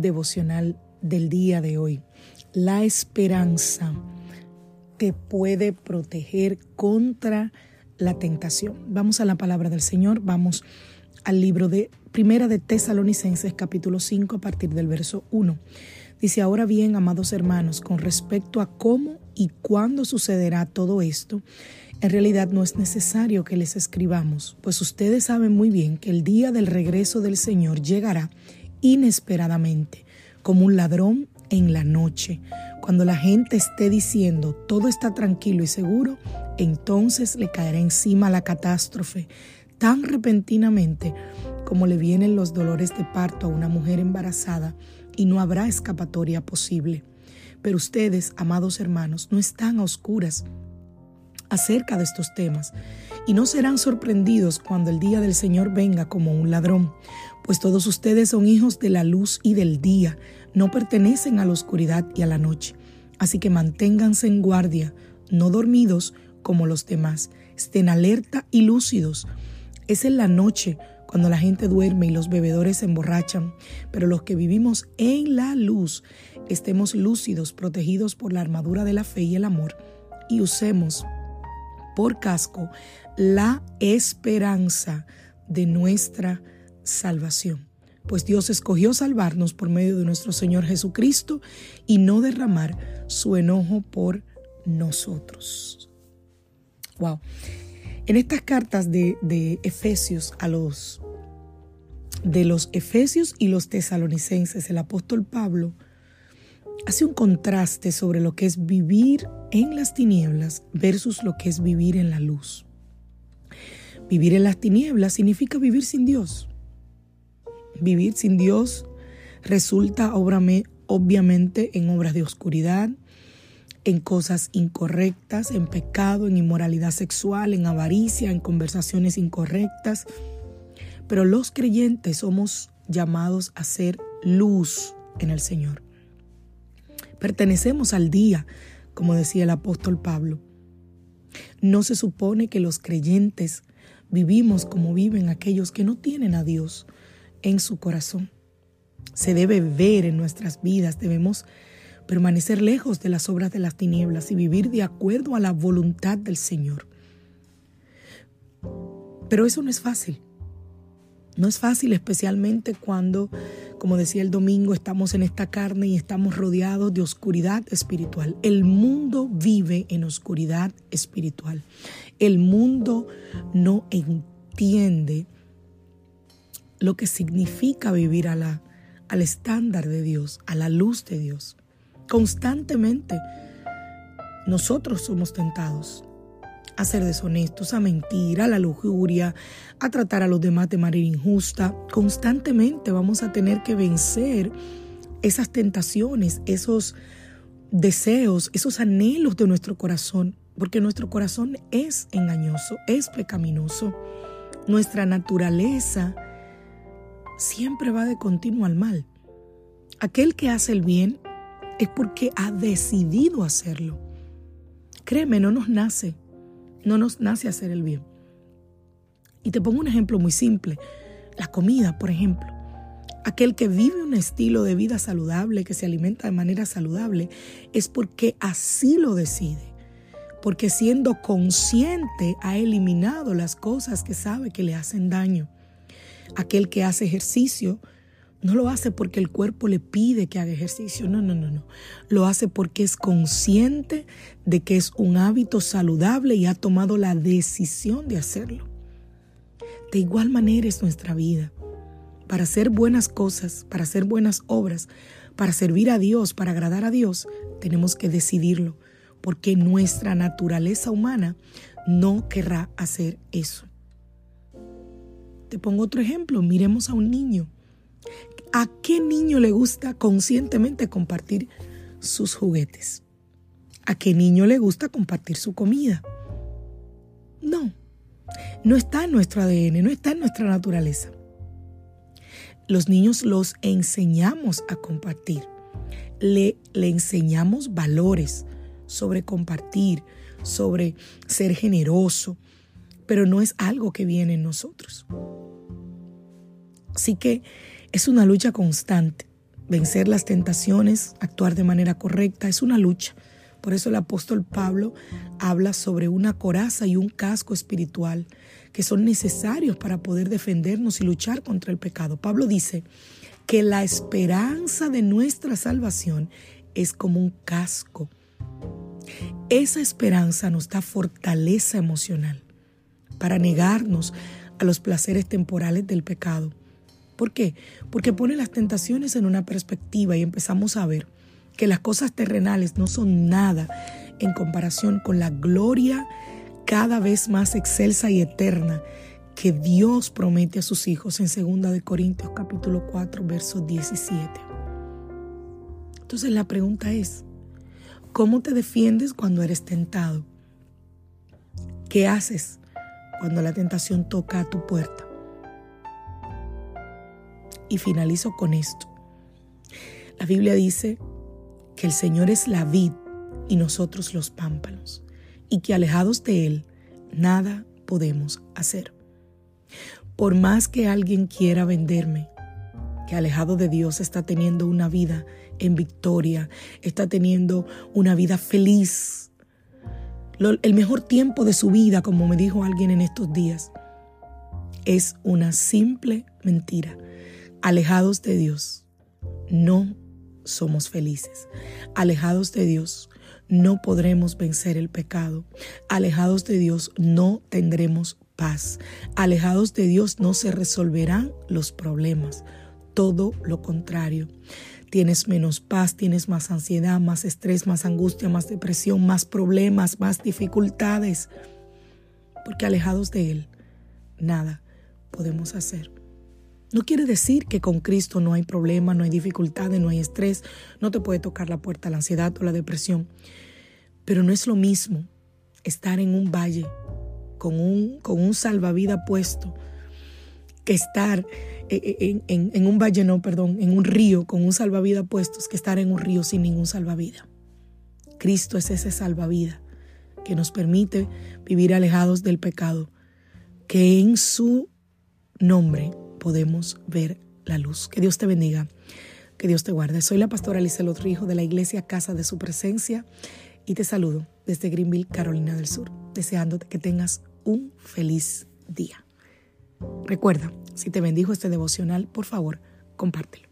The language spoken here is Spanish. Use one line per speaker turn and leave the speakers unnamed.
Devocional del día de hoy. La esperanza te puede proteger contra la tentación. Vamos a la palabra del Señor, vamos al libro de Primera de Tesalonicenses capítulo 5 a partir del verso 1. Dice, ahora bien, amados hermanos, con respecto a cómo y cuándo sucederá todo esto, en realidad no es necesario que les escribamos, pues ustedes saben muy bien que el día del regreso del Señor llegará inesperadamente, como un ladrón en la noche. Cuando la gente esté diciendo todo está tranquilo y seguro, entonces le caerá encima la catástrofe tan repentinamente como le vienen los dolores de parto a una mujer embarazada y no habrá escapatoria posible. Pero ustedes, amados hermanos, no están a oscuras acerca de estos temas y no serán sorprendidos cuando el día del Señor venga como un ladrón, pues todos ustedes son hijos de la luz y del día, no pertenecen a la oscuridad y a la noche. Así que manténganse en guardia, no dormidos como los demás, estén alerta y lúcidos. Es en la noche cuando la gente duerme y los bebedores se emborrachan, pero los que vivimos en la luz estemos lúcidos, protegidos por la armadura de la fe y el amor, y usemos por casco la esperanza de nuestra salvación. Pues Dios escogió salvarnos por medio de nuestro Señor Jesucristo y no derramar su enojo por nosotros. Wow. En estas cartas de, de Efesios a los de los Efesios y los tesalonicenses, el apóstol Pablo hace un contraste sobre lo que es vivir en las tinieblas versus lo que es vivir en la luz. Vivir en las tinieblas significa vivir sin Dios. Vivir sin Dios resulta obviamente en obras de oscuridad, en cosas incorrectas, en pecado, en inmoralidad sexual, en avaricia, en conversaciones incorrectas. Pero los creyentes somos llamados a ser luz en el Señor. Pertenecemos al día, como decía el apóstol Pablo. No se supone que los creyentes vivimos como viven aquellos que no tienen a Dios en su corazón. Se debe ver en nuestras vidas, debemos permanecer lejos de las obras de las tinieblas y vivir de acuerdo a la voluntad del Señor. Pero eso no es fácil. No es fácil especialmente cuando, como decía el domingo, estamos en esta carne y estamos rodeados de oscuridad espiritual. El mundo vive en oscuridad espiritual. El mundo no entiende lo que significa vivir a la, al estándar de Dios, a la luz de Dios. Constantemente nosotros somos tentados a ser deshonestos, a mentir, a la lujuria, a tratar a los demás de manera injusta. Constantemente vamos a tener que vencer esas tentaciones, esos deseos, esos anhelos de nuestro corazón, porque nuestro corazón es engañoso, es pecaminoso. Nuestra naturaleza siempre va de continuo al mal. Aquel que hace el bien es porque ha decidido hacerlo. Créeme, no nos nace, no nos nace hacer el bien. Y te pongo un ejemplo muy simple. La comida, por ejemplo. Aquel que vive un estilo de vida saludable, que se alimenta de manera saludable, es porque así lo decide. Porque siendo consciente ha eliminado las cosas que sabe que le hacen daño. Aquel que hace ejercicio no lo hace porque el cuerpo le pide que haga ejercicio, no, no, no, no. Lo hace porque es consciente de que es un hábito saludable y ha tomado la decisión de hacerlo. De igual manera es nuestra vida. Para hacer buenas cosas, para hacer buenas obras, para servir a Dios, para agradar a Dios, tenemos que decidirlo. porque nuestra naturaleza humana no querrá hacer eso. Te pongo otro ejemplo, miremos a un niño. ¿A qué niño le gusta conscientemente compartir sus juguetes? ¿A qué niño le gusta compartir su comida? No, no está en nuestro ADN, no está en nuestra naturaleza. Los niños los enseñamos a compartir, le, le enseñamos valores sobre compartir, sobre ser generoso, pero no es algo que viene en nosotros. Así que es una lucha constante. Vencer las tentaciones, actuar de manera correcta, es una lucha. Por eso el apóstol Pablo habla sobre una coraza y un casco espiritual que son necesarios para poder defendernos y luchar contra el pecado. Pablo dice que la esperanza de nuestra salvación es como un casco. Esa esperanza nos da fortaleza emocional para negarnos a los placeres temporales del pecado. ¿Por qué? Porque pone las tentaciones en una perspectiva y empezamos a ver que las cosas terrenales no son nada en comparación con la gloria cada vez más excelsa y eterna que Dios promete a sus hijos en 2 de Corintios capítulo 4 verso 17. Entonces la pregunta es, ¿cómo te defiendes cuando eres tentado? ¿Qué haces cuando la tentación toca a tu puerta? Y finalizo con esto. La Biblia dice que el Señor es la vid y nosotros los pámpanos, y que alejados de Él nada podemos hacer. Por más que alguien quiera venderme, que alejado de Dios está teniendo una vida en victoria, está teniendo una vida feliz, el mejor tiempo de su vida, como me dijo alguien en estos días, es una simple mentira. Alejados de Dios, no somos felices. Alejados de Dios, no podremos vencer el pecado. Alejados de Dios, no tendremos paz. Alejados de Dios, no se resolverán los problemas. Todo lo contrario. Tienes menos paz, tienes más ansiedad, más estrés, más angustia, más depresión, más problemas, más dificultades. Porque alejados de Él, nada podemos hacer. No quiere decir que con Cristo no hay problema, no hay dificultades, no hay estrés, no te puede tocar la puerta la ansiedad o la depresión. Pero no es lo mismo estar en un valle con un, con un salvavidas puesto que estar eh, eh, en, un valle, no, perdón, en un río con un salvavidas puesto que estar en un río sin ningún salvavidas. Cristo es ese salvavidas que nos permite vivir alejados del pecado, que en su nombre podemos ver la luz. Que Dios te bendiga, que Dios te guarde. Soy la pastora Lizelot Rijo de la iglesia Casa de Su Presencia y te saludo desde Greenville, Carolina del Sur, deseándote que tengas un feliz día. Recuerda, si te bendijo este devocional, por favor, compártelo.